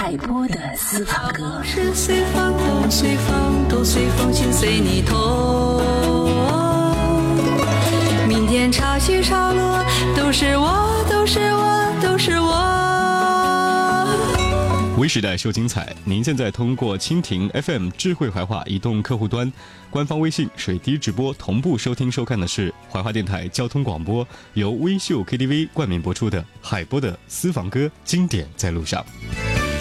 海波的私房歌。明天潮起潮落都是我，都是我，都是我。微时代秀精彩。您现在通过蜻蜓 FM 智慧怀化移动客户端、官方微信“水滴直播”同步收听收看的是怀化电台交通广播，由微秀 KTV 冠名播出的《海波的私房歌》，经典在路上。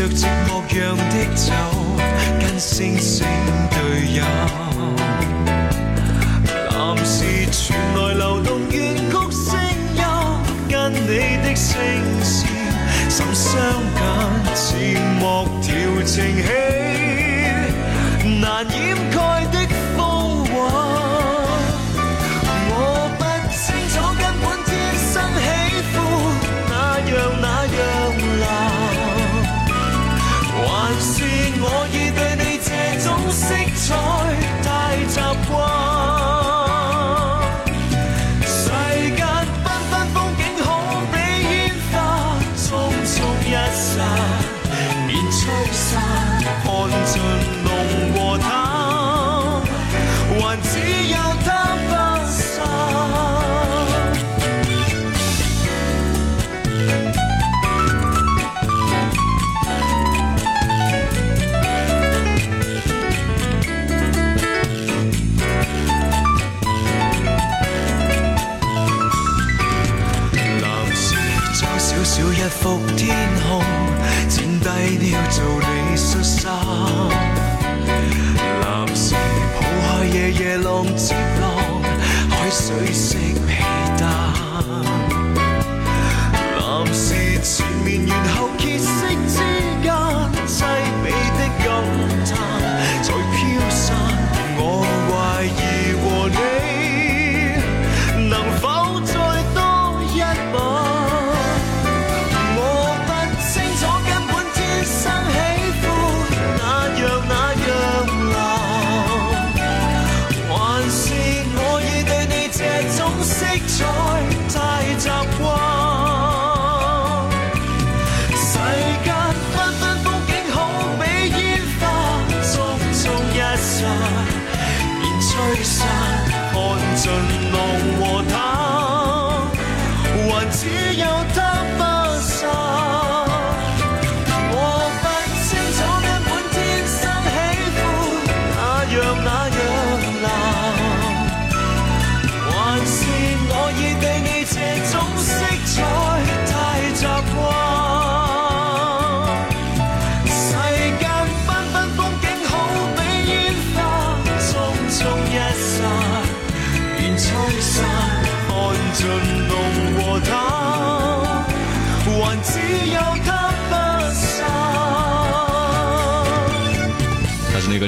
着寂寞样的酒，跟星星对饮。男士传来流动怨曲声音，跟你的声线，甚相近，渐莫调情戏，难掩盖。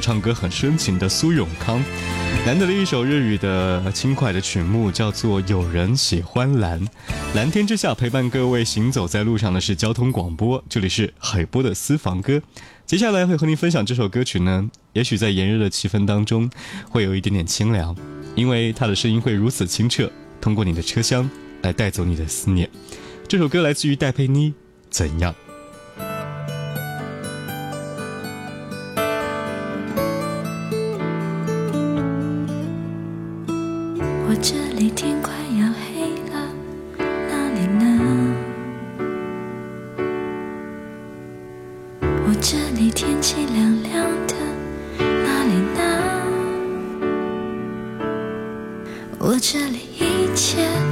唱歌很深情的苏永康，难得的一首日语的轻快的曲目，叫做《有人喜欢蓝》。蓝天之下陪伴各位行走在路上的是交通广播，这里是海波的私房歌。接下来会和您分享这首歌曲呢，也许在炎热的气氛当中会有一点点清凉，因为它的声音会如此清澈，通过你的车厢来带走你的思念。这首歌来自于戴佩妮，怎样？这里天快要黑了，哪里呢？我这里天气凉凉的，哪里呢？我这里一切。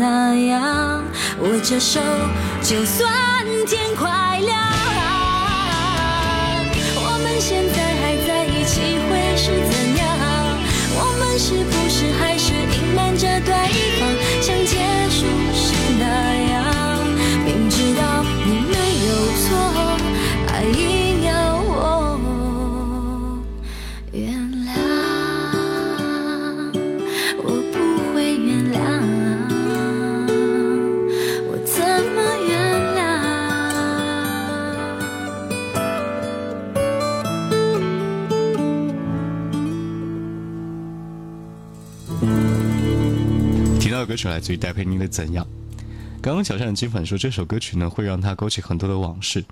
那样握着手，就算天快亮。我们现在还在一起会是怎样？我们是不？歌曲来自于戴佩妮的《怎样》。刚刚小善的金粉说，这首歌曲呢，会让他勾起很多的往事。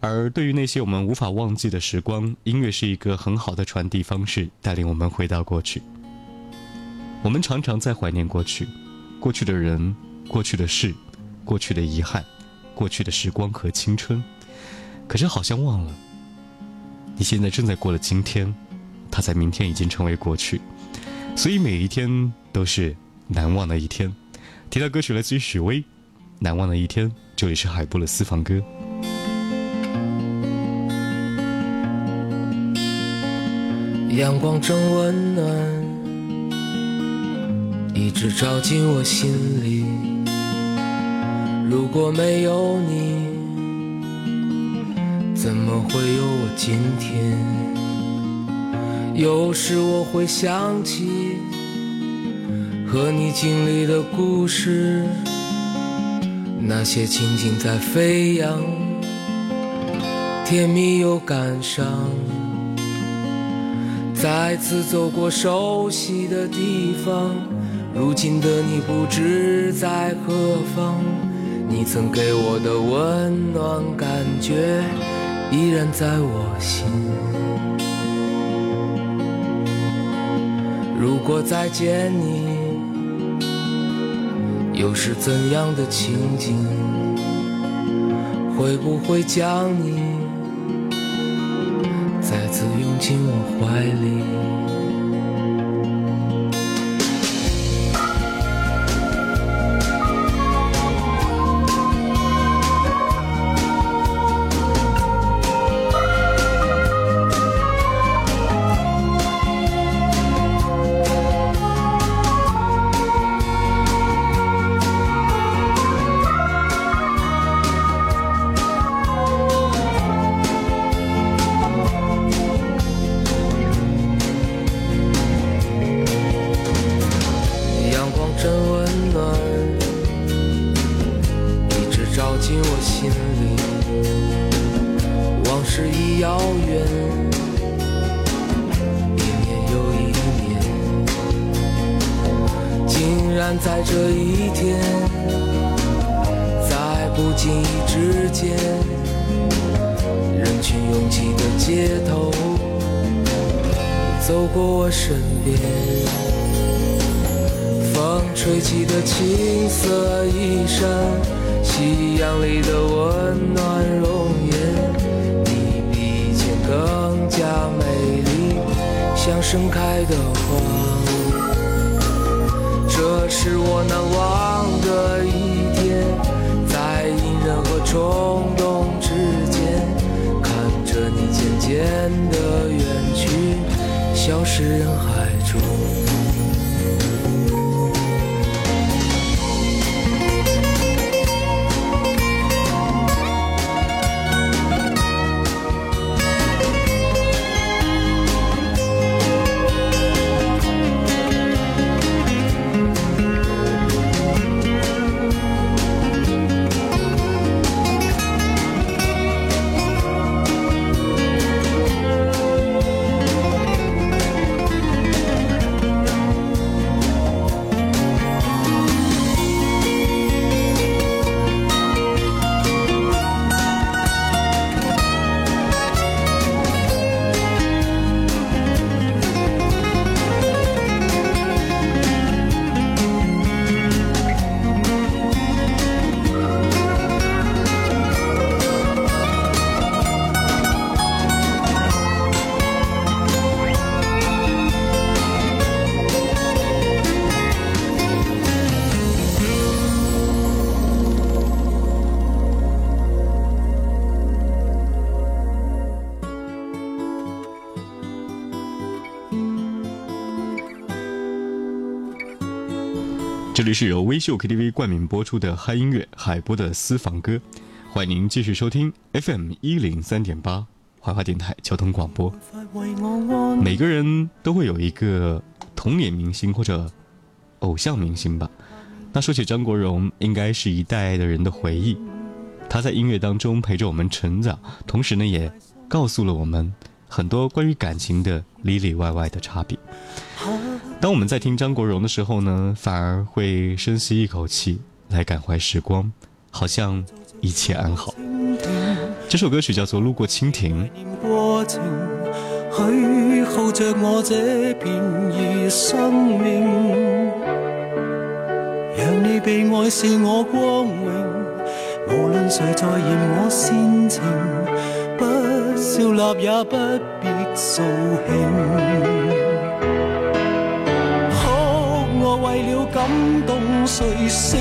而对于那些我们无法忘记的时光，音乐是一个很好的传递方式，带领我们回到过去。我们常常在怀念过去，过去的人，过去的事，过去的遗憾，过去的时光和青春。可是好像忘了，你现在正在过的今天，它在明天已经成为过去。所以每一天都是。难忘的一天，提到歌曲来自于许巍，《难忘的一天》。这里是海波的私房歌。阳光正温暖，一直照进我心里。如果没有你，怎么会有我今天？有时我会想起。和你经历的故事，那些情景在飞扬，甜蜜又感伤。再次走过熟悉的地方，如今的你不知在何方。你曾给我的温暖感觉，依然在我心。如果再见你。又是怎样的情景？会不会将你再次拥进我怀里？在这一天，在不经意之间，人群拥挤的街头，走过我身边。风吹起的青色衣衫，夕阳里的温暖容颜，你比以前更加美丽，像盛开的花。是我难忘的一天，在隐忍和冲动之间，看着你渐渐的远去，消失人海中。这里是由微秀 KTV 冠名播出的《嗨音乐》，海波的私房歌，欢迎您继续收听 FM 一零三点八怀化电台交通广播。每个人都会有一个童年明星或者偶像明星吧？那说起张国荣，应该是一代的人的回忆。他在音乐当中陪着我们成长，同时呢，也告诉了我们很多关于感情的里里外外的差别。当我们在听张国荣的时候呢，反而会深吸一口气，来感怀时光，好像一切安好。这首歌曲叫做《路过蜻蜓》。许耗着我这片儿生命，让你被爱是我光荣。无论谁在嫌我煽情，不笑纳也不必扫兴。为了感动谁笑，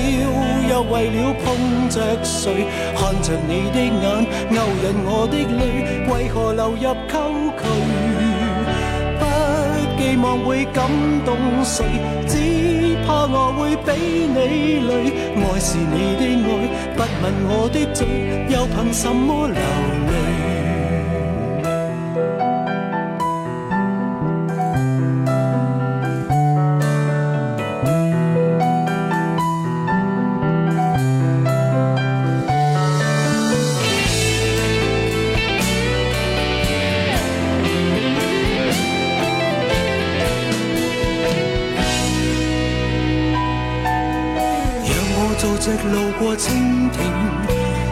又为了碰着谁？看着你的眼，勾引我的泪，为何流入沟渠？不寄望会感动谁，只怕我会比你累。爱是你的爱，不问我的嘴，又凭什么流？过蜻蜓，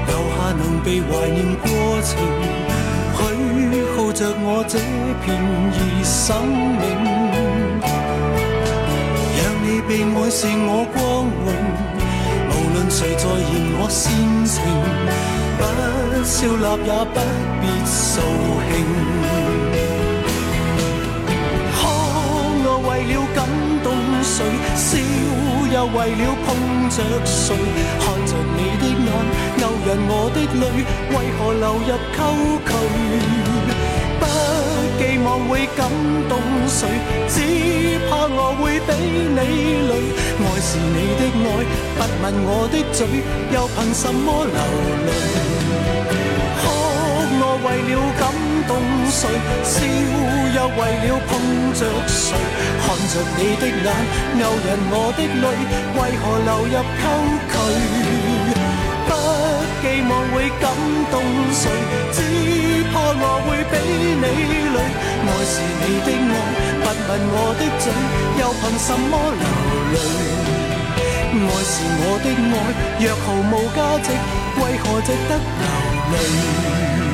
留下能被怀念过程，许耗着我这片热生命。让你被爱是我光荣，无论谁在嫌我煽情，不笑纳也不必扫兴。可我为了感动谁笑？又为了碰着谁？看着你的眼，勾引我的泪，为何流入沟渠？不寄望会感动谁，只怕我会比你累。爱是你的爱，不问我的嘴，又凭什么流泪？哭，我为了感。谁笑又为了碰着谁？看着你的眼勾引我的泪，为何流入沟渠？不寄望会感动谁，只怕我会比你累。爱是你的爱，不吻我的嘴，又凭什么流泪？爱是我的爱，若毫无价值，为何值得流泪？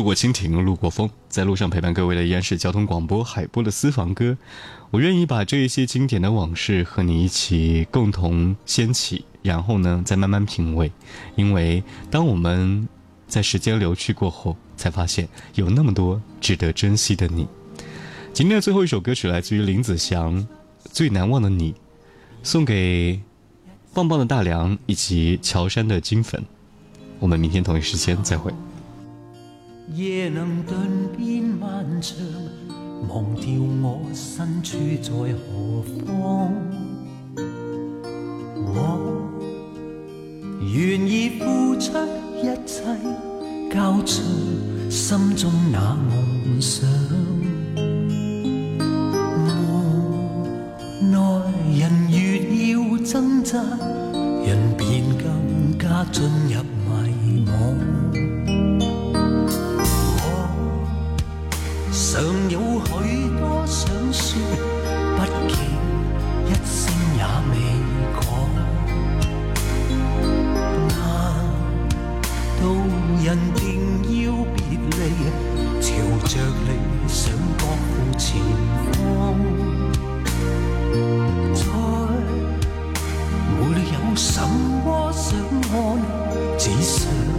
路过蜻蜓，路过风，在路上陪伴各位的依然是交通广播海波的私房歌，我愿意把这一些经典的往事和你一起共同掀起，然后呢再慢慢品味，因为当我们在时间流去过后，才发现有那么多值得珍惜的你。今天的最后一首歌曲来自于林子祥，《最难忘的你》，送给棒棒的大梁以及乔山的金粉，我们明天同一时间再会。夜能顿变漫长，忘掉我身处在何方。我愿意付出一切，交出心中那梦想。无奈人越要挣扎，人便更加进入。什么想看，只想。